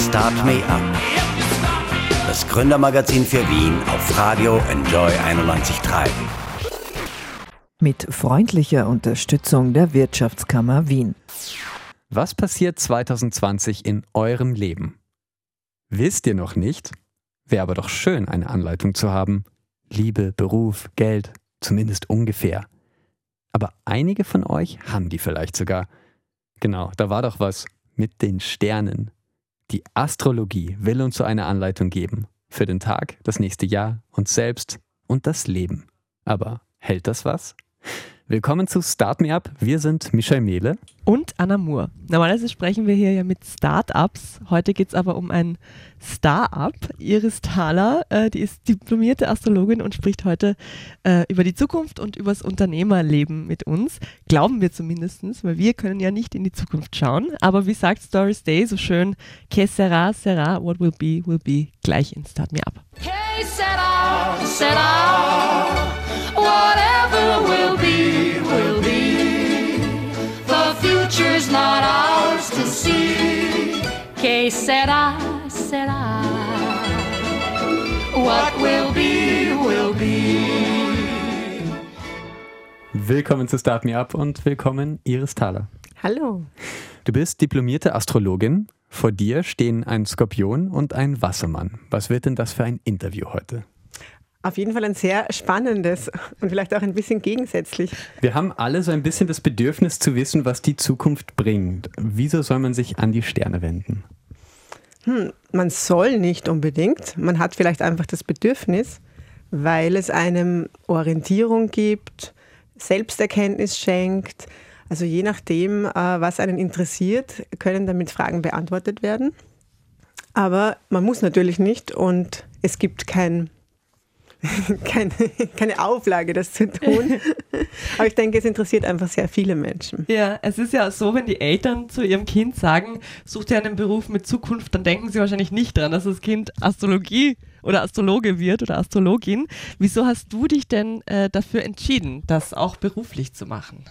Start Me Up. Das Gründermagazin für Wien auf Radio Enjoy 91.3. Mit freundlicher Unterstützung der Wirtschaftskammer Wien. Was passiert 2020 in eurem Leben? Wisst ihr noch nicht? Wäre aber doch schön, eine Anleitung zu haben. Liebe, Beruf, Geld, zumindest ungefähr. Aber einige von euch haben die vielleicht sogar. Genau, da war doch was mit den Sternen. Die Astrologie will uns so eine Anleitung geben. Für den Tag, das nächste Jahr, uns selbst und das Leben. Aber hält das was? Willkommen zu Start Me Up. Wir sind Michael Mehle und Anna Moore. Normalerweise sprechen wir hier ja mit Start-ups. Heute geht es aber um ein Start-up. Iris Thaler, äh, die ist diplomierte Astrologin und spricht heute äh, über die Zukunft und über das Unternehmerleben mit uns. Glauben wir zumindest, weil wir können ja nicht in die Zukunft schauen. Aber wie sagt Stories Day so schön, que sera, sera, what will be, will be, gleich in Start Me Up. Que sera, sera, see. Que sera, sera. What will be, will be. Willkommen zu Start Me Up und willkommen Iris Thaler. Hallo. Du bist diplomierte Astrologin. Vor dir stehen ein Skorpion und ein Wassermann. Was wird denn das für ein Interview heute? Auf jeden Fall ein sehr spannendes und vielleicht auch ein bisschen gegensätzlich. Wir haben alle so ein bisschen das Bedürfnis zu wissen, was die Zukunft bringt. Wieso soll man sich an die Sterne wenden? Hm, man soll nicht unbedingt. Man hat vielleicht einfach das Bedürfnis, weil es einem Orientierung gibt, Selbsterkenntnis schenkt. Also je nachdem, äh, was einen interessiert, können damit Fragen beantwortet werden. Aber man muss natürlich nicht und es gibt kein keine, keine Auflage, das zu tun. Aber ich denke, es interessiert einfach sehr viele Menschen. Ja, es ist ja so, wenn die Eltern zu ihrem Kind sagen, such dir einen Beruf mit Zukunft, dann denken sie wahrscheinlich nicht dran, dass das Kind Astrologie oder Astrologe wird oder Astrologin. Wieso hast du dich denn äh, dafür entschieden, das auch beruflich zu machen?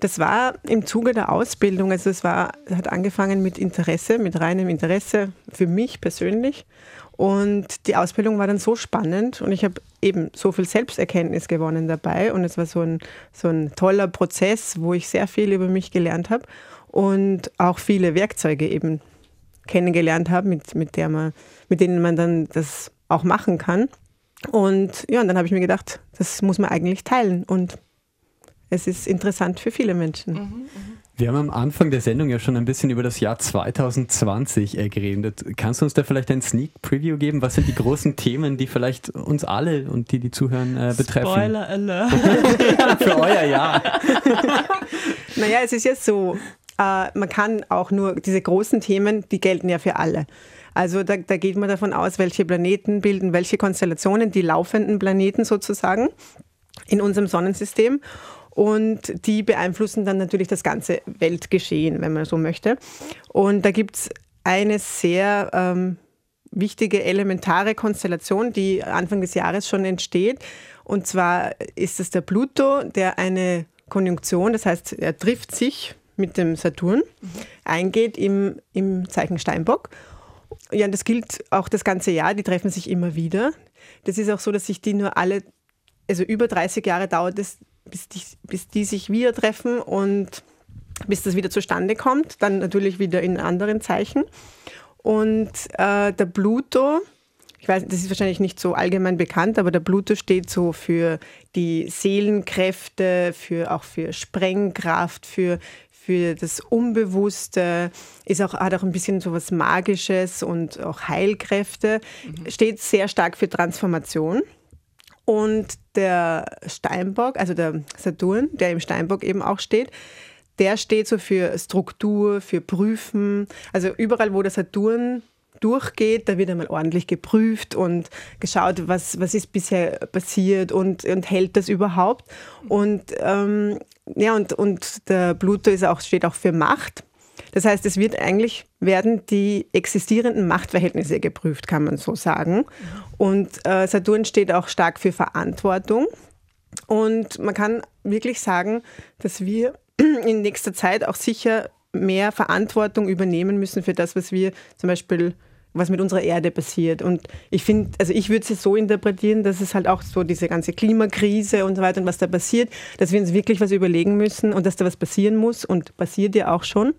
Das war im Zuge der Ausbildung, also es war, hat angefangen mit Interesse, mit reinem Interesse für mich persönlich. Und die Ausbildung war dann so spannend und ich habe eben so viel Selbsterkenntnis gewonnen dabei und es war so ein, so ein toller Prozess, wo ich sehr viel über mich gelernt habe und auch viele Werkzeuge eben kennengelernt habe, mit, mit, mit denen man dann das auch machen kann. Und ja, und dann habe ich mir gedacht, das muss man eigentlich teilen und es ist interessant für viele Menschen. Mhm, mh. Wir haben am Anfang der Sendung ja schon ein bisschen über das Jahr 2020 äh, geredet. Kannst du uns da vielleicht ein Sneak Preview geben? Was sind die großen Themen, die vielleicht uns alle und die, die zuhören, äh, betreffen? Spoiler Alert. Für euer Jahr. naja, es ist ja so, äh, man kann auch nur, diese großen Themen, die gelten ja für alle. Also da, da geht man davon aus, welche Planeten bilden welche Konstellationen, die laufenden Planeten sozusagen in unserem Sonnensystem und die beeinflussen dann natürlich das ganze Weltgeschehen, wenn man so möchte. Und da gibt es eine sehr ähm, wichtige, elementare Konstellation, die Anfang des Jahres schon entsteht. Und zwar ist es der Pluto, der eine Konjunktion, das heißt, er trifft sich mit dem Saturn, eingeht im, im Zeichen Steinbock. Ja, das gilt auch das ganze Jahr, die treffen sich immer wieder. Das ist auch so, dass sich die nur alle, also über 30 Jahre dauert es, bis die, bis die sich wieder treffen und bis das wieder zustande kommt. Dann natürlich wieder in anderen Zeichen. Und äh, der Pluto, ich weiß, das ist wahrscheinlich nicht so allgemein bekannt, aber der Pluto steht so für die Seelenkräfte, für auch für Sprengkraft, für für das Unbewusste, ist auch, hat auch ein bisschen so was Magisches und auch Heilkräfte, mhm. steht sehr stark für Transformation. Und der Steinbock, also der Saturn, der im Steinbock eben auch steht, der steht so für Struktur, für Prüfen. Also überall, wo der Saturn durchgeht, da wird einmal ordentlich geprüft und geschaut, was, was ist bisher passiert und, und hält das überhaupt. Und, ähm, ja, und, und der Pluto ist auch, steht auch für Macht. Das heißt, es wird eigentlich, werden die existierenden Machtverhältnisse geprüft, kann man so sagen. Und äh, Saturn steht auch stark für Verantwortung. Und man kann wirklich sagen, dass wir in nächster Zeit auch sicher mehr Verantwortung übernehmen müssen für das, was wir zum Beispiel was mit unserer Erde passiert. Und ich finde, also ich würde es so interpretieren, dass es halt auch so diese ganze Klimakrise und so weiter und was da passiert, dass wir uns wirklich was überlegen müssen und dass da was passieren muss und passiert ja auch schon.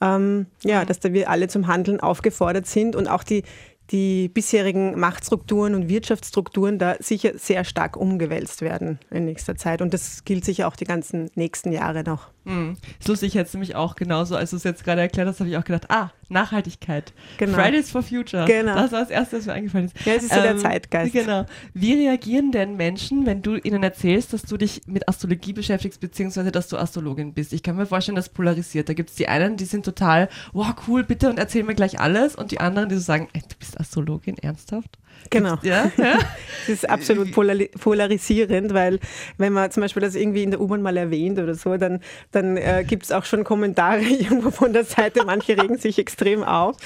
Ähm, ja, dass da wir alle zum Handeln aufgefordert sind und auch die, die bisherigen Machtstrukturen und Wirtschaftsstrukturen da sicher sehr stark umgewälzt werden in nächster Zeit. Und das gilt sicher auch die ganzen nächsten Jahre noch. Mhm. Ist lustig, jetzt nämlich auch genauso, als du es jetzt gerade erklärt hast, habe ich auch gedacht, ah, Nachhaltigkeit. Genau. Fridays for Future. Genau. Das war das Erste, was mir eingefallen ist. Ja, es ist so der Zeitgeist. Genau. Wie reagieren denn Menschen, wenn du ihnen erzählst, dass du dich mit Astrologie beschäftigst, beziehungsweise dass du Astrologin bist? Ich kann mir vorstellen, das polarisiert. Da gibt es die einen, die sind total, wow, cool, bitte und erzähl mir gleich alles. Und die anderen, die so sagen, ey, du bist Astrologin, ernsthaft? Genau. Ja, ja? Das ist absolut polarisierend, weil wenn man zum Beispiel das irgendwie in der U-Bahn mal erwähnt oder so, dann, dann äh, gibt es auch schon Kommentare irgendwo von der Seite. Manche regen sich extrem auf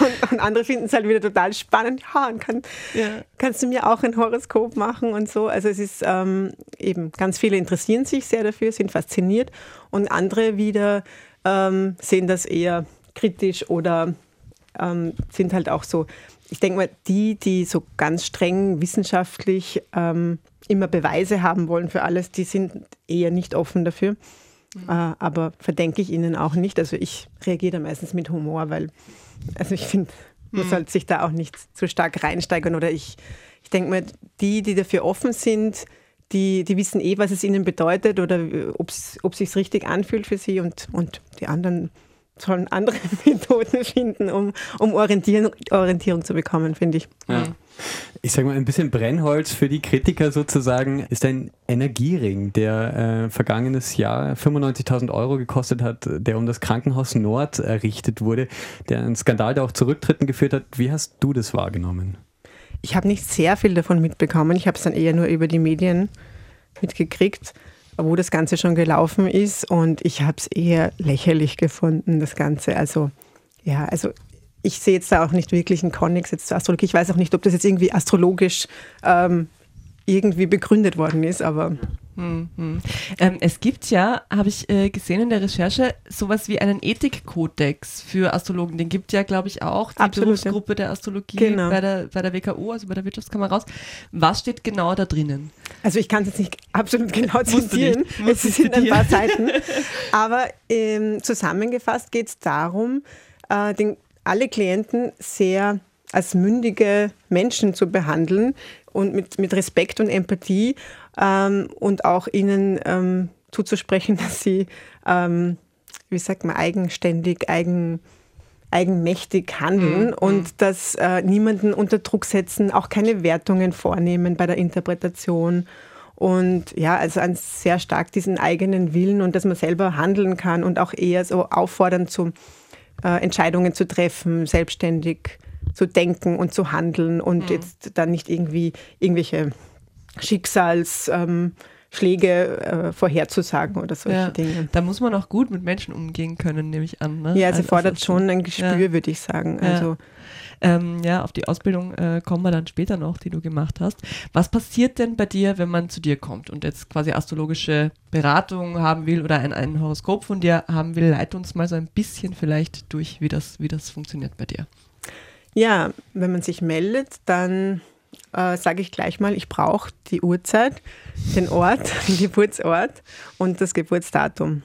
und, und andere finden es halt wieder total spannend. Ja, und kann, ja. kannst du mir auch ein Horoskop machen und so. Also es ist ähm, eben, ganz viele interessieren sich sehr dafür, sind fasziniert und andere wieder ähm, sehen das eher kritisch oder ähm, sind halt auch so ich denke mal, die, die so ganz streng wissenschaftlich ähm, immer Beweise haben wollen für alles, die sind eher nicht offen dafür. Mhm. Äh, aber verdenke ich ihnen auch nicht. Also ich reagiere da meistens mit Humor, weil, also ich finde, man mhm. sollte sich da auch nicht zu stark reinsteigern. Oder ich, ich denke mal, die, die dafür offen sind, die, die wissen eh, was es ihnen bedeutet oder ob es sich richtig anfühlt für sie und, und die anderen sollen andere Methoden finden, um, um Orientierung, Orientierung zu bekommen, finde ich. Ja. Ich sage mal, ein bisschen Brennholz für die Kritiker sozusagen ist ein Energiering, der äh, vergangenes Jahr 95.000 Euro gekostet hat, der um das Krankenhaus Nord errichtet wurde, der einen Skandal, der auch zu Rücktritten geführt hat. Wie hast du das wahrgenommen? Ich habe nicht sehr viel davon mitbekommen. Ich habe es dann eher nur über die Medien mitgekriegt wo das Ganze schon gelaufen ist und ich habe es eher lächerlich gefunden, das Ganze. Also ja, also ich sehe jetzt da auch nicht wirklich einen Konnex jetzt zur Astrologie. Ich weiß auch nicht, ob das jetzt irgendwie astrologisch ähm, irgendwie begründet worden ist, aber Mhm. Ähm, es gibt ja, habe ich äh, gesehen in der Recherche, sowas wie einen Ethikkodex für Astrologen. Den gibt ja, glaube ich, auch die Absolut, Berufsgruppe ja. der Astrologie genau. bei, der, bei der WKO, also bei der Wirtschaftskammer raus. Was steht genau da drinnen? Also ich kann es jetzt nicht absolut genau zitieren, es sind ein paar Seiten, aber ähm, zusammengefasst geht es darum, äh, den, alle Klienten sehr als mündige Menschen zu behandeln und mit, mit Respekt und Empathie ähm, und auch ihnen ähm, zuzusprechen, dass sie, ähm, wie sagt man, eigenständig, eigen, eigenmächtig handeln mhm. und mhm. dass äh, niemanden unter Druck setzen, auch keine Wertungen vornehmen bei der Interpretation. Und ja, also an sehr stark diesen eigenen Willen und dass man selber handeln kann und auch eher so auffordern, zu, äh, Entscheidungen zu treffen, selbstständig zu denken und zu handeln und mhm. jetzt dann nicht irgendwie irgendwelche Schicksalsschläge ähm, äh, vorherzusagen oder solche ja, Dinge. Da muss man auch gut mit Menschen umgehen können, nehme ich an. Ne? Ja, sie also fordert schon ein Gespür, ja. würde ich sagen. Also ähm, ja, auf die Ausbildung äh, kommen wir dann später noch, die du gemacht hast. Was passiert denn bei dir, wenn man zu dir kommt und jetzt quasi astrologische Beratung haben will oder ein, ein Horoskop von dir haben will? Leit uns mal so ein bisschen vielleicht durch, wie das, wie das funktioniert bei dir. Ja, wenn man sich meldet, dann äh, sage ich gleich mal, ich brauche die Uhrzeit, den Ort, den Geburtsort und das Geburtsdatum.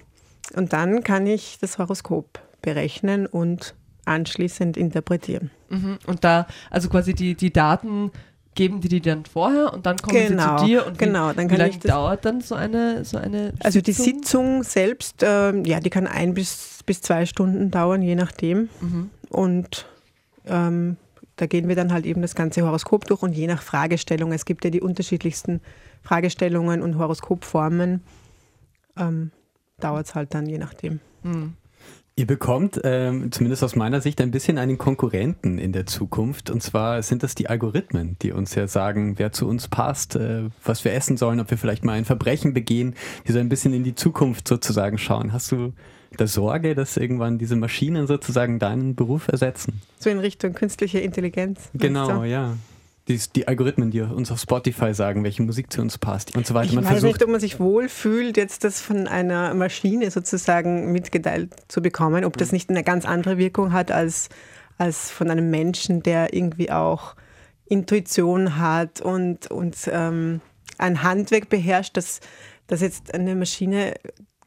Und dann kann ich das Horoskop berechnen und anschließend interpretieren. Mhm. Und da, also quasi die, die Daten geben die die dann vorher und dann kommen genau, sie zu dir und genau, dann wie lange dauert dann so eine, so eine Also die Sitzung selbst, äh, ja, die kann ein bis, bis zwei Stunden dauern, je nachdem. Mhm. Und ähm, da gehen wir dann halt eben das ganze Horoskop durch und je nach Fragestellung, es gibt ja die unterschiedlichsten Fragestellungen und Horoskopformen, ähm, dauert es halt dann je nachdem. Mhm. Ihr bekommt, ähm, zumindest aus meiner Sicht, ein bisschen einen Konkurrenten in der Zukunft. Und zwar sind das die Algorithmen, die uns ja sagen, wer zu uns passt, äh, was wir essen sollen, ob wir vielleicht mal ein Verbrechen begehen, die so ein bisschen in die Zukunft sozusagen schauen. Hast du da Sorge, dass irgendwann diese Maschinen sozusagen deinen Beruf ersetzen? So in Richtung künstliche Intelligenz. Genau, ja. die, die, Algorithmen, die uns auf Spotify sagen, welche Musik zu uns passt und so weiter. Ich man weiß versucht, nicht, ob man sich wohlfühlt, jetzt das von einer Maschine sozusagen mitgeteilt zu bekommen, ob das nicht eine ganz andere Wirkung hat als, als von einem Menschen, der irgendwie auch Intuition hat und, und ähm, ein Handwerk beherrscht, das, das jetzt eine Maschine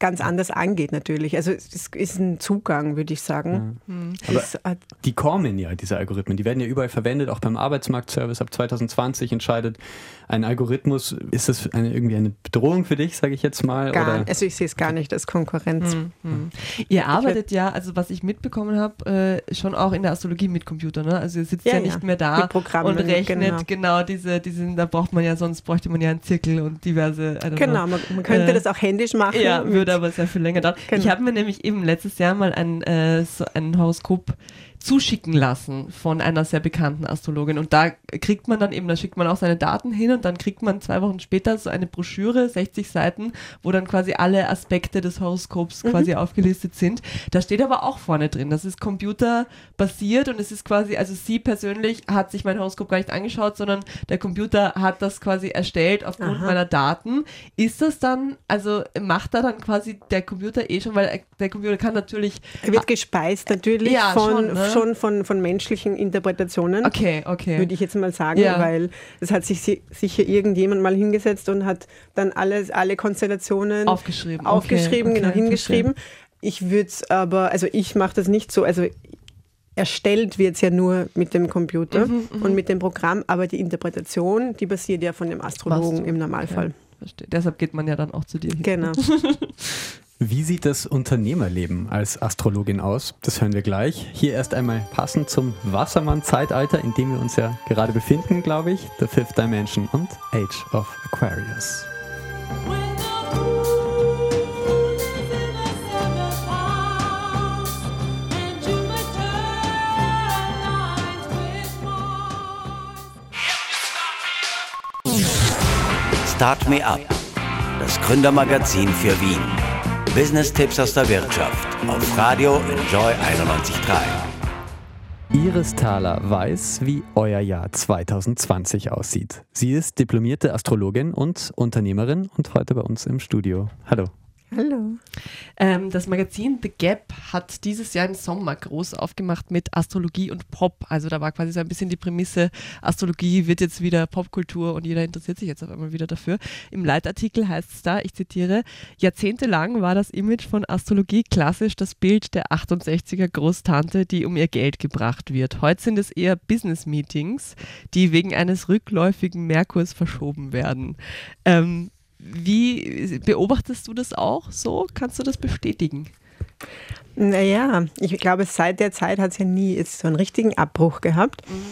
ganz anders angeht natürlich. Also es ist ein Zugang, würde ich sagen. Mhm. Aber die kommen ja, diese Algorithmen, die werden ja überall verwendet, auch beim Arbeitsmarktservice ab 2020 entscheidet ein Algorithmus, ist das eine, irgendwie eine Bedrohung für dich, sage ich jetzt mal? Gar, oder? Also ich sehe es gar nicht als Konkurrenz. Mhm. Mhm. Ihr arbeitet ja, also was ich mitbekommen habe, äh, schon auch in der Astrologie mit Computer, ne? Also ihr sitzt ja, ja nicht ja. mehr da und rechnet genau. genau, diese, diese, da braucht man ja, sonst bräuchte man ja einen Zirkel und diverse. Genau, man, man, könnte äh, das auch händisch machen. Ja, würde aber sehr viel länger dauern. Genau. Ich habe mir nämlich eben letztes Jahr mal ein, äh, so ein Horoskop zuschicken lassen von einer sehr bekannten Astrologin. Und da kriegt man dann eben, da schickt man auch seine Daten hin und dann kriegt man zwei Wochen später so eine Broschüre, 60 Seiten, wo dann quasi alle Aspekte des Horoskops mhm. quasi aufgelistet sind. Da steht aber auch vorne drin, das ist computerbasiert und es ist quasi, also sie persönlich hat sich mein Horoskop gar nicht angeschaut, sondern der Computer hat das quasi erstellt aufgrund Aha. meiner Daten. Ist das dann, also macht da dann quasi der Computer eh schon, weil der Computer kann natürlich. Er wird gespeist natürlich ja, von, schon, ne? Schon von, von menschlichen Interpretationen. Okay, okay. Würde ich jetzt mal sagen, ja. weil es hat sich sicher irgendjemand mal hingesetzt und hat dann alles, alle Konstellationen aufgeschrieben, aufgeschrieben okay, genau, okay, hingeschrieben. Verstehe. Ich würde es aber, also ich mache das nicht so, also erstellt wird es ja nur mit dem Computer mhm, mhm, und mit dem Programm, aber die Interpretation, die basiert ja von dem Astrologen im Normalfall. Okay. Verstehe. Deshalb geht man ja dann auch zu dir hin. Genau. Wie sieht das Unternehmerleben als Astrologin aus? Das hören wir gleich. Hier erst einmal passend zum Wassermann-Zeitalter, in dem wir uns ja gerade befinden, glaube ich. The Fifth Dimension und Age of Aquarius. Start Me Up, das Gründermagazin für Wien. Business-Tipps aus der Wirtschaft auf Radio Enjoy 91.3. Iris Thaler weiß, wie euer Jahr 2020 aussieht. Sie ist diplomierte Astrologin und Unternehmerin und heute bei uns im Studio. Hallo. Hallo. Ähm, das Magazin The Gap hat dieses Jahr im Sommer groß aufgemacht mit Astrologie und Pop. Also da war quasi so ein bisschen die Prämisse, Astrologie wird jetzt wieder Popkultur und jeder interessiert sich jetzt auf einmal wieder dafür. Im Leitartikel heißt es da, ich zitiere, jahrzehntelang war das Image von Astrologie klassisch das Bild der 68er Großtante, die um ihr Geld gebracht wird. Heute sind es eher Business-Meetings, die wegen eines rückläufigen Merkurs verschoben werden. Ähm, wie beobachtest du das auch so? Kannst du das bestätigen? Naja, ich glaube, seit der Zeit hat es ja nie jetzt so einen richtigen Abbruch gehabt. Mhm.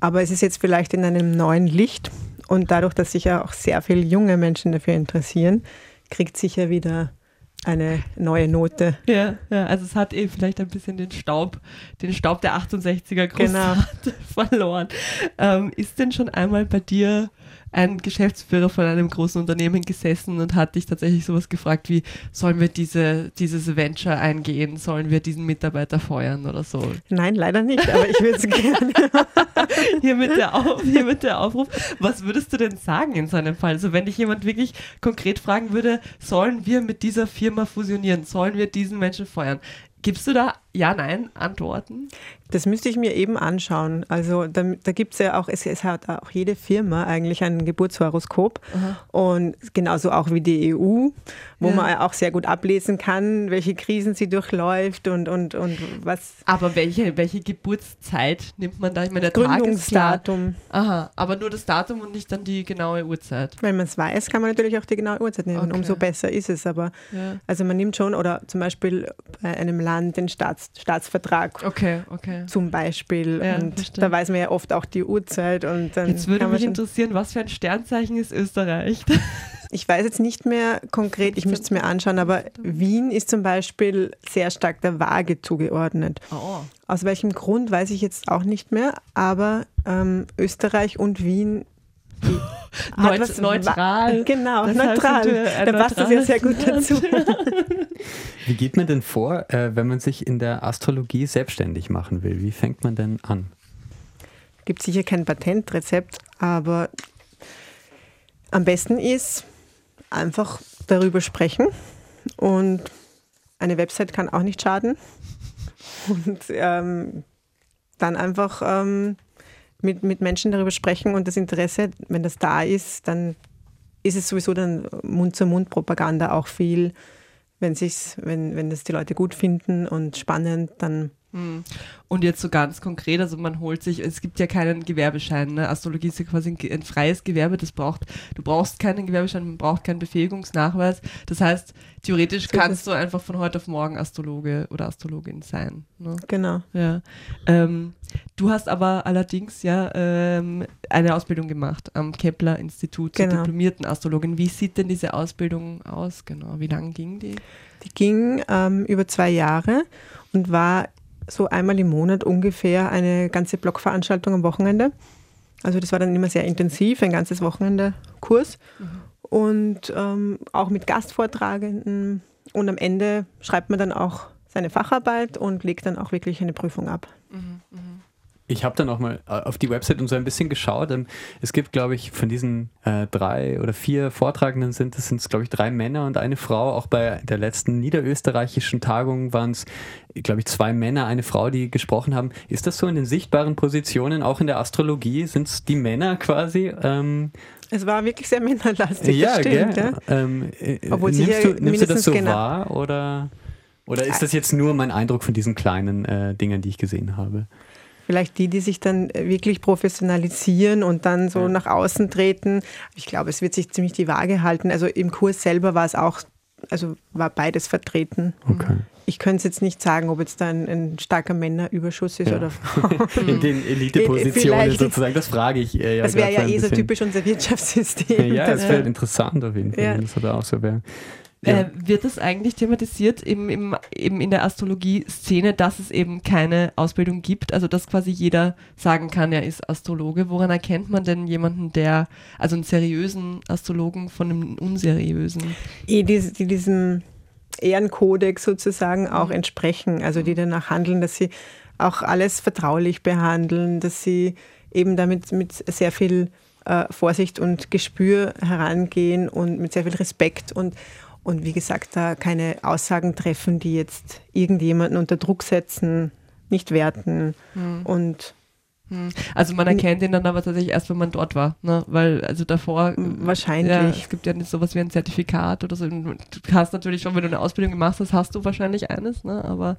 Aber es ist jetzt vielleicht in einem neuen Licht. Und dadurch, dass sich ja auch sehr viele junge Menschen dafür interessieren, kriegt sicher wieder eine neue Note. Ja, ja, also es hat eben vielleicht ein bisschen den Staub, den Staub der 68er Großvater genau. verloren. Ähm, ist denn schon einmal bei dir ein Geschäftsführer von einem großen Unternehmen gesessen und hat dich tatsächlich sowas gefragt wie, sollen wir diese, dieses Venture eingehen, sollen wir diesen Mitarbeiter feuern oder so? Nein, leider nicht, aber ich würde es gerne. hier, mit der Auf, hier mit der Aufruf. Was würdest du denn sagen in so einem Fall? Also wenn dich jemand wirklich konkret fragen würde, sollen wir mit dieser Firma fusionieren, sollen wir diesen Menschen feuern? Gibst du da Ja-Nein-Antworten? Das müsste ich mir eben anschauen. Also da, da gibt es ja auch, es, es, hat auch jede Firma eigentlich ein Geburtshoroskop Aha. und genauso auch wie die EU, wo ja. man auch sehr gut ablesen kann, welche Krisen sie durchläuft und, und, und was. Aber welche, welche Geburtszeit nimmt man da? Ich meine, der Gründungsdatum. Aha, aber nur das Datum und nicht dann die genaue Uhrzeit. Wenn man es weiß, kann man natürlich auch die genaue Uhrzeit nehmen. Okay. Umso besser ist es. Aber ja. also man nimmt schon, oder zum Beispiel bei einem Land den Staats, Staatsvertrag. Okay, okay zum Beispiel. Ja, und verstehe. da weiß man ja oft auch die Uhrzeit. Und dann jetzt würde mich interessieren, was für ein Sternzeichen ist Österreich? Ich weiß jetzt nicht mehr konkret, ich müsste es mir anschauen, aber Wien ist zum Beispiel sehr stark der Waage zugeordnet. Oh. Aus welchem Grund weiß ich jetzt auch nicht mehr, aber ähm, Österreich und Wien Neut neutral. Genau, das neutral. Da passt das ja sehr gut dazu. Wie geht man denn vor, äh, wenn man sich in der Astrologie selbstständig machen will? Wie fängt man denn an? Gibt sicher kein Patentrezept, Aber am besten ist einfach darüber sprechen und eine Website kann auch nicht schaden. Und ähm, dann einfach ähm, mit, mit Menschen darüber sprechen und das Interesse, wenn das da ist, dann ist es sowieso dann Mund-zu-Mund-Propaganda auch viel. Wenn, sich's, wenn, wenn das die Leute gut finden und spannend, dann. Und jetzt so ganz konkret, also man holt sich, es gibt ja keinen Gewerbeschein. Ne? Astrologie ist ja quasi ein, ein, freies Gewerbe, das braucht, du brauchst keinen Gewerbeschein, man braucht keinen Befähigungsnachweis. Das heißt, theoretisch kannst du einfach von heute auf morgen Astrologe oder Astrologin sein. Ne? Genau. Ja. Ähm, du hast aber allerdings ja ähm, eine Ausbildung gemacht am Kepler-Institut genau. zur diplomierten Astrologin. Wie sieht denn diese Ausbildung aus genau? Wie lange ging die? Die ging ähm, über zwei Jahre und war so einmal im Monat ungefähr eine ganze Blockveranstaltung am Wochenende. Also das war dann immer sehr intensiv, ein ganzes Wochenende-Kurs. Mhm. Und ähm, auch mit Gastvortragenden. Und am Ende schreibt man dann auch seine Facharbeit und legt dann auch wirklich eine Prüfung ab. Mhm. Mhm. Ich habe dann auch mal äh, auf die Website und so ein bisschen geschaut. Ähm, es gibt, glaube ich, von diesen äh, drei oder vier Vortragenden sind es, sind glaube ich, drei Männer und eine Frau. Auch bei der letzten niederösterreichischen Tagung waren es, glaube ich, zwei Männer, eine Frau, die gesprochen haben. Ist das so in den sichtbaren Positionen, auch in der Astrologie? Sind es die Männer quasi? Ähm, es war wirklich sehr männerlastig, ja, das stimmt. Ja. Ähm, äh, Obwohl nimmst, du, nimmst du das so genau wahr oder, oder ist das jetzt nur mein Eindruck von diesen kleinen äh, Dingen, die ich gesehen habe? Vielleicht die, die sich dann äh, wirklich professionalisieren und dann so ja. nach außen treten. Ich glaube, es wird sich ziemlich die Waage halten. Also im Kurs selber war es auch, also war beides vertreten. Okay. Ich könnte es jetzt nicht sagen, ob jetzt da ein, ein starker Männerüberschuss ist ja. oder In den Elitepositionen sozusagen, das frage ich. Äh, ja das wäre ja eh so typisch unser Wirtschaftssystem. Ja, das wäre interessant auf jeden Fall, wenn das oder auch so wäre. Ja. Äh, wird das eigentlich thematisiert im, im, eben in der Astrologie-Szene, dass es eben keine Ausbildung gibt? Also, dass quasi jeder sagen kann, er ist Astrologe. Woran erkennt man denn jemanden, der, also einen seriösen Astrologen von einem unseriösen? Die, die diesem Ehrenkodex sozusagen auch entsprechen, also die danach handeln, dass sie auch alles vertraulich behandeln, dass sie eben damit mit sehr viel äh, Vorsicht und Gespür herangehen und mit sehr viel Respekt und und wie gesagt, da keine Aussagen treffen, die jetzt irgendjemanden unter Druck setzen, nicht werten mhm. und hm. also man erkennt ihn dann aber tatsächlich erst, wenn man dort war, ne? weil also davor wahrscheinlich. Ja, es gibt ja nicht sowas wie ein Zertifikat oder so. Du hast natürlich schon, wenn du eine Ausbildung gemacht hast, hast du wahrscheinlich eines, ne? aber,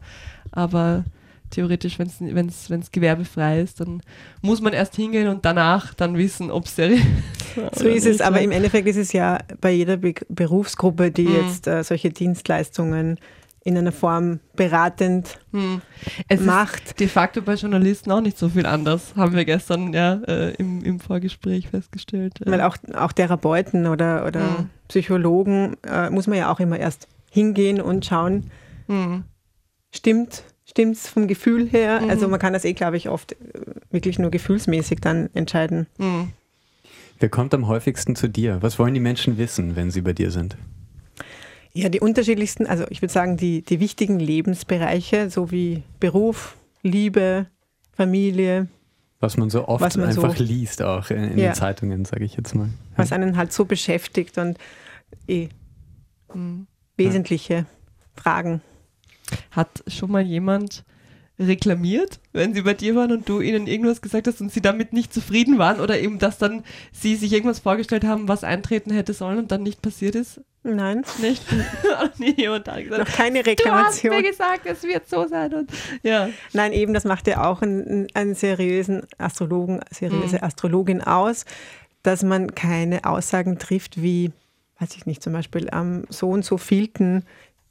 aber theoretisch, wenn es gewerbefrei ist, dann muss man erst hingehen und danach dann wissen, ob es seriös ist. So ist es, aber im Endeffekt ist es ja bei jeder Be Berufsgruppe, die mhm. jetzt äh, solche Dienstleistungen in einer Form beratend hm. macht. De facto bei Journalisten auch nicht so viel anders, haben wir gestern ja äh, im, im Vorgespräch festgestellt. Weil auch, auch Therapeuten oder, oder hm. Psychologen äh, muss man ja auch immer erst hingehen und schauen, hm. stimmt stimmt es vom Gefühl her. Mhm. Also man kann das eh, glaube ich, oft äh, wirklich nur gefühlsmäßig dann entscheiden. Mhm. Wer kommt am häufigsten zu dir? Was wollen die Menschen wissen, wenn sie bei dir sind? Ja, die unterschiedlichsten, also ich würde sagen, die, die wichtigen Lebensbereiche, so wie Beruf, Liebe, Familie. Was man so oft man einfach so, liest, auch in, in ja. den Zeitungen, sage ich jetzt mal. Was einen halt so beschäftigt und eh, mhm. wesentliche ja. Fragen. Hat schon mal jemand reklamiert, wenn sie bei dir waren und du ihnen irgendwas gesagt hast und sie damit nicht zufrieden waren oder eben, dass dann sie sich irgendwas vorgestellt haben, was eintreten hätte sollen und dann nicht passiert ist? Nein. Nicht? nie jemand da gesagt. Noch keine Reklamation. Du hast mir gesagt, es wird so sein. Und, ja. Nein, eben, das macht ja auch einen, einen seriösen Astrologen, seriöse mhm. Astrologin aus, dass man keine Aussagen trifft wie, weiß ich nicht, zum Beispiel am so und so vielten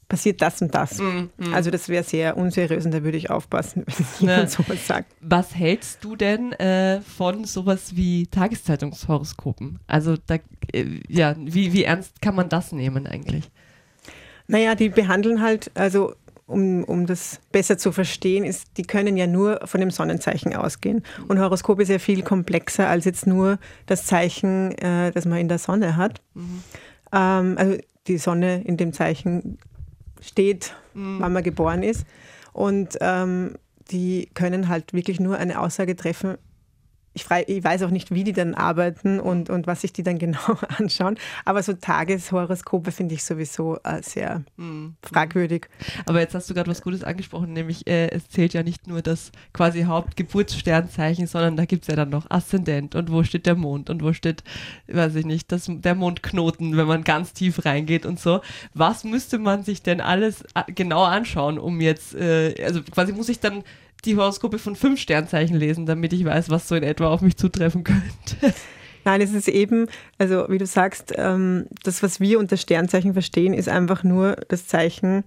passiert das und das. Mm, mm. Also das wäre sehr unseriös und da würde ich aufpassen, wenn jemand ne. sowas sagt. Was hältst du denn äh, von sowas wie Tageszeitungshoroskopen? Also da, äh, ja, wie, wie ernst kann man das nehmen eigentlich? Naja, die behandeln halt, also um, um das besser zu verstehen, ist, die können ja nur von dem Sonnenzeichen ausgehen. Und Horoskop ist ja viel komplexer als jetzt nur das Zeichen, äh, das man in der Sonne hat. Mhm. Ähm, also die Sonne in dem Zeichen steht, mhm. wann man geboren ist. Und ähm, die können halt wirklich nur eine Aussage treffen, ich, frei, ich, weiß auch nicht, wie die dann arbeiten und, und was sich die dann genau anschauen. Aber so Tageshoroskope finde ich sowieso äh, sehr mhm. fragwürdig. Aber jetzt hast du gerade was Gutes angesprochen, nämlich äh, es zählt ja nicht nur das quasi Hauptgeburtssternzeichen, sondern da gibt es ja dann noch Aszendent und wo steht der Mond und wo steht, weiß ich nicht, das, der Mondknoten, wenn man ganz tief reingeht und so. Was müsste man sich denn alles genau anschauen, um jetzt, äh, also quasi muss ich dann die Horoskope von fünf Sternzeichen lesen, damit ich weiß, was so in etwa auf mich zutreffen könnte. Nein, es ist eben, also wie du sagst, ähm, das, was wir unter Sternzeichen verstehen, ist einfach nur das Zeichen,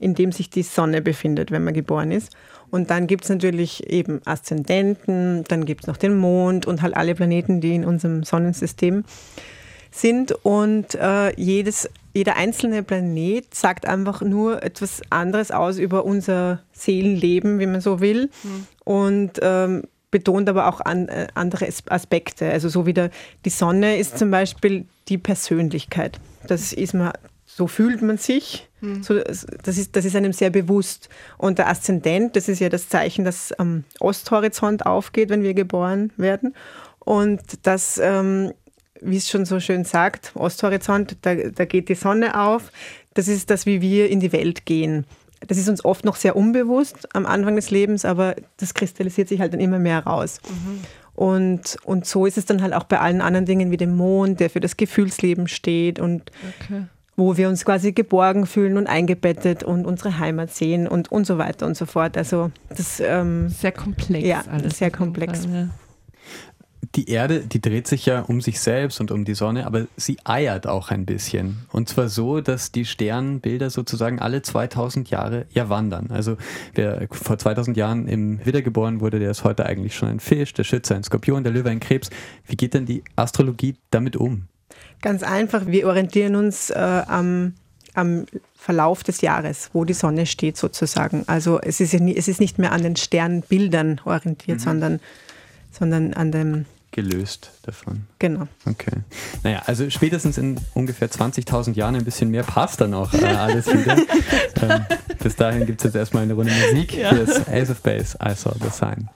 in dem sich die Sonne befindet, wenn man geboren ist. Und dann gibt es natürlich eben Aszendenten, dann gibt es noch den Mond und halt alle Planeten, die in unserem Sonnensystem sind. Und äh, jedes jeder einzelne Planet sagt einfach nur etwas anderes aus über unser Seelenleben, wie man so will. Mhm. Und ähm, betont aber auch an, äh, andere Aspekte. Also so wie der, die Sonne ist zum Beispiel die Persönlichkeit. Das ist man, so fühlt man sich. Mhm. So, das, ist, das ist einem sehr bewusst. Und der Aszendent, das ist ja das Zeichen, das am Osthorizont aufgeht, wenn wir geboren werden. Und das ähm, wie es schon so schön sagt, Osthorizont, da, da geht die Sonne auf. Das ist das, wie wir in die Welt gehen. Das ist uns oft noch sehr unbewusst am Anfang des Lebens, aber das kristallisiert sich halt dann immer mehr raus. Mhm. Und, und so ist es dann halt auch bei allen anderen Dingen wie dem Mond, der für das Gefühlsleben steht und okay. wo wir uns quasi geborgen fühlen und eingebettet und unsere Heimat sehen und, und so weiter und so fort. Also das ähm, sehr komplex. Ja, alles sehr komplex. Fall, ja die Erde, die dreht sich ja um sich selbst und um die Sonne, aber sie eiert auch ein bisschen. Und zwar so, dass die Sternbilder sozusagen alle 2000 Jahre ja wandern. Also wer vor 2000 Jahren im Widder geboren wurde, der ist heute eigentlich schon ein Fisch, der Schütze ein Skorpion, der Löwe ein Krebs. Wie geht denn die Astrologie damit um? Ganz einfach, wir orientieren uns äh, am, am Verlauf des Jahres, wo die Sonne steht sozusagen. Also es ist, ja nie, es ist nicht mehr an den Sternbildern orientiert, mhm. sondern, sondern an dem gelöst davon. Genau. Okay. Naja, also spätestens in ungefähr 20.000 Jahren ein bisschen mehr passt dann auch äh, alles wieder. ähm, bis dahin gibt es jetzt erstmal eine Runde Musik. Ja. Hier ist Ace of Base, I Saw the Sign.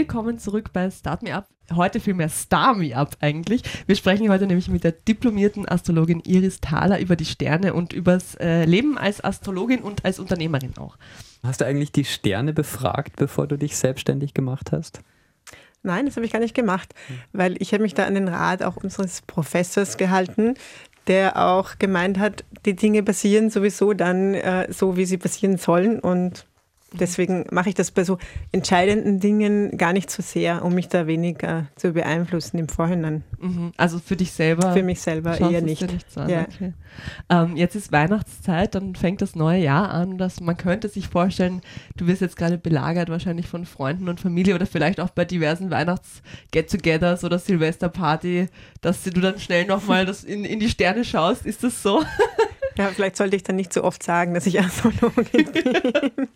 Willkommen zurück bei Start Me Up. Heute vielmehr Star Me Up eigentlich. Wir sprechen heute nämlich mit der diplomierten Astrologin Iris Thaler über die Sterne und übers äh, Leben als Astrologin und als Unternehmerin auch. Hast du eigentlich die Sterne befragt, bevor du dich selbstständig gemacht hast? Nein, das habe ich gar nicht gemacht, weil ich habe mich da an den Rat auch unseres Professors gehalten, der auch gemeint hat, die Dinge passieren sowieso dann äh, so, wie sie passieren sollen und Deswegen mache ich das bei so entscheidenden Dingen gar nicht so sehr, um mich da weniger zu beeinflussen im Vorhinein. Mhm. Also für dich selber? Für mich selber eher nicht. Ja. Okay. Ähm, jetzt ist Weihnachtszeit, dann fängt das neue Jahr an. Dass man könnte sich vorstellen, du wirst jetzt gerade belagert wahrscheinlich von Freunden und Familie oder vielleicht auch bei diversen Weihnachts-Get-togethers oder Silvesterparty, dass du dann schnell nochmal in, in die Sterne schaust. Ist das so? Ja, vielleicht sollte ich dann nicht so oft sagen, dass ich Astrologin bin.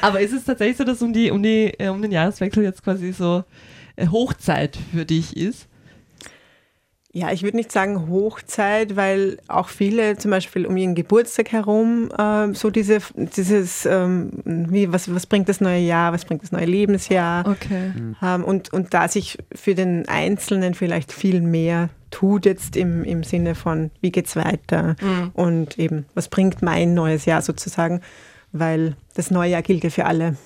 Aber ist es tatsächlich so, dass um, die, um, die, äh, um den Jahreswechsel jetzt quasi so äh, Hochzeit für dich ist? Ja, ich würde nicht sagen Hochzeit, weil auch viele zum Beispiel um ihren Geburtstag herum äh, so diese, dieses, ähm, wie, was, was bringt das neue Jahr, was bringt das neue Lebensjahr. Okay. Ähm, und, und da sich für den Einzelnen vielleicht viel mehr tut jetzt im, im Sinne von, wie geht's weiter mhm. und eben, was bringt mein neues Jahr sozusagen, weil das neue Jahr gilt ja für alle.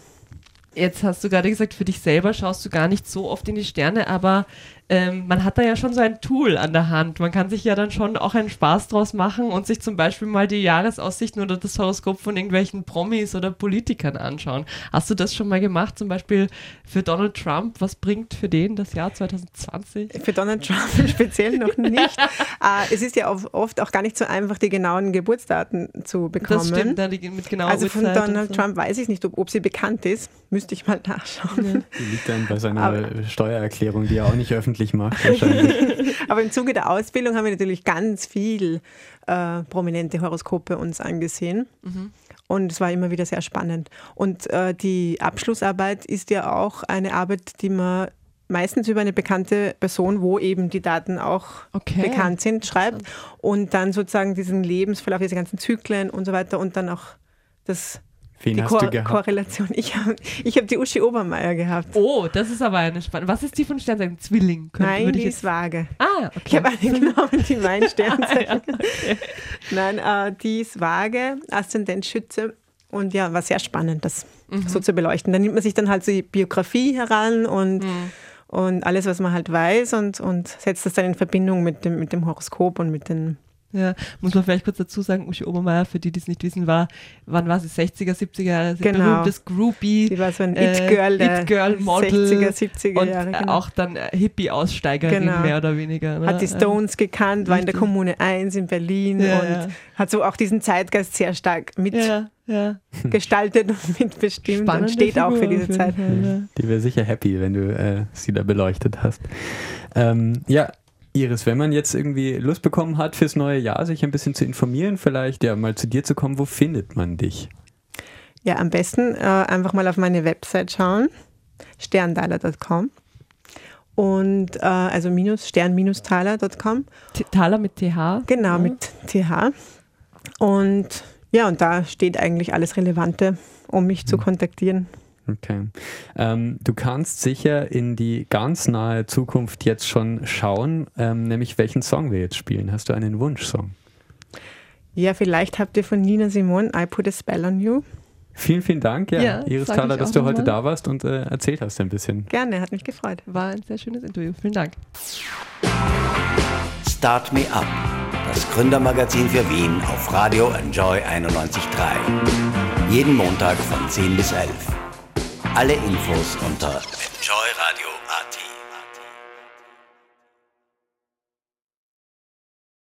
Jetzt hast du gerade gesagt, für dich selber schaust du gar nicht so oft in die Sterne, aber ähm, man hat da ja schon so ein Tool an der Hand. Man kann sich ja dann schon auch einen Spaß draus machen und sich zum Beispiel mal die Jahresaussichten oder das Horoskop von irgendwelchen Promis oder Politikern anschauen. Hast du das schon mal gemacht, zum Beispiel für Donald Trump? Was bringt für den das Jahr 2020? Für Donald Trump speziell noch nicht. äh, es ist ja oft auch gar nicht so einfach, die genauen Geburtsdaten zu bekommen. Das stimmt, da die mit genauer Also von Donald so. Trump weiß ich nicht, ob, ob, sie bekannt ist. Müsste ich mal nachschauen. Ja. Die liegt dann bei seiner Aber, Steuererklärung, die er auch nicht öffentlich glücklich macht. Aber im Zuge der Ausbildung haben wir natürlich ganz viel äh, prominente Horoskope uns angesehen. Mhm. Und es war immer wieder sehr spannend. Und äh, die Abschlussarbeit ist ja auch eine Arbeit, die man meistens über eine bekannte Person, wo eben die Daten auch okay. bekannt sind, schreibt und dann sozusagen diesen Lebensverlauf, diese ganzen Zyklen und so weiter und dann auch das Wen die hast Ko du gehabt? Korrelation. Ich habe ich hab die Uschi Obermeier gehabt. Oh, das ist aber eine spannende. Was ist die von Sternzeichen? Zwilling? Könnte, Nein, die ist vage. Ah, okay. Ich habe eine genommen, die mein Sternzeichen. ah, ja, okay. Nein, äh, die ist vage, Aszendent Schütze. Und ja, war sehr spannend, das mhm. so zu beleuchten. Dann nimmt man sich dann halt so die Biografie heran und mhm und alles, was man halt weiß und, und setzt das dann in Verbindung mit dem, mit dem Horoskop und mit den ja, muss man vielleicht kurz dazu sagen, Uschi Obermeier, für die, die es nicht wissen, war, wann war sie, 60er, 70er Jahre, genau. berühmtes Groupie. Sie war so ein äh, It-Girl der It-Girl Model 60er, 70er und Jahre. Genau. auch dann äh, Hippie-Aussteigerin genau. mehr oder weniger. Ne? Hat die Stones gekannt, war in der Kommune 1 in Berlin ja, und ja. hat so auch diesen Zeitgeist sehr stark mit ja, gestaltet und mitbestimmt Spannende und steht Figur auch für diese Zeit. Fall, die wäre sicher happy, wenn du äh, sie da beleuchtet hast. Ähm, ja, Iris, wenn man jetzt irgendwie Lust bekommen hat, fürs neue Jahr sich ein bisschen zu informieren, vielleicht ja mal zu dir zu kommen, wo findet man dich? Ja, am besten äh, einfach mal auf meine Website schauen, sterndaler.com und äh, also minus stern-taler.com. Taler mit TH? Genau, ja. mit TH. Und ja, und da steht eigentlich alles Relevante, um mich mhm. zu kontaktieren. Okay. Ähm, du kannst sicher in die ganz nahe Zukunft jetzt schon schauen, ähm, nämlich welchen Song wir jetzt spielen. Hast du einen Wunschsong? Ja, vielleicht habt ihr von Nina Simone I Put a Spell on You. Vielen, vielen Dank, ja, ja Iris Thaler, dass du heute mal. da warst und äh, erzählt hast ein bisschen. Gerne, hat mich gefreut. War ein sehr schönes Interview. Vielen Dank. Start Me Up, das Gründermagazin für Wien auf Radio Enjoy 91.3. Jeden Montag von 10 bis 11. Alle Infos unter enjoyradio.at.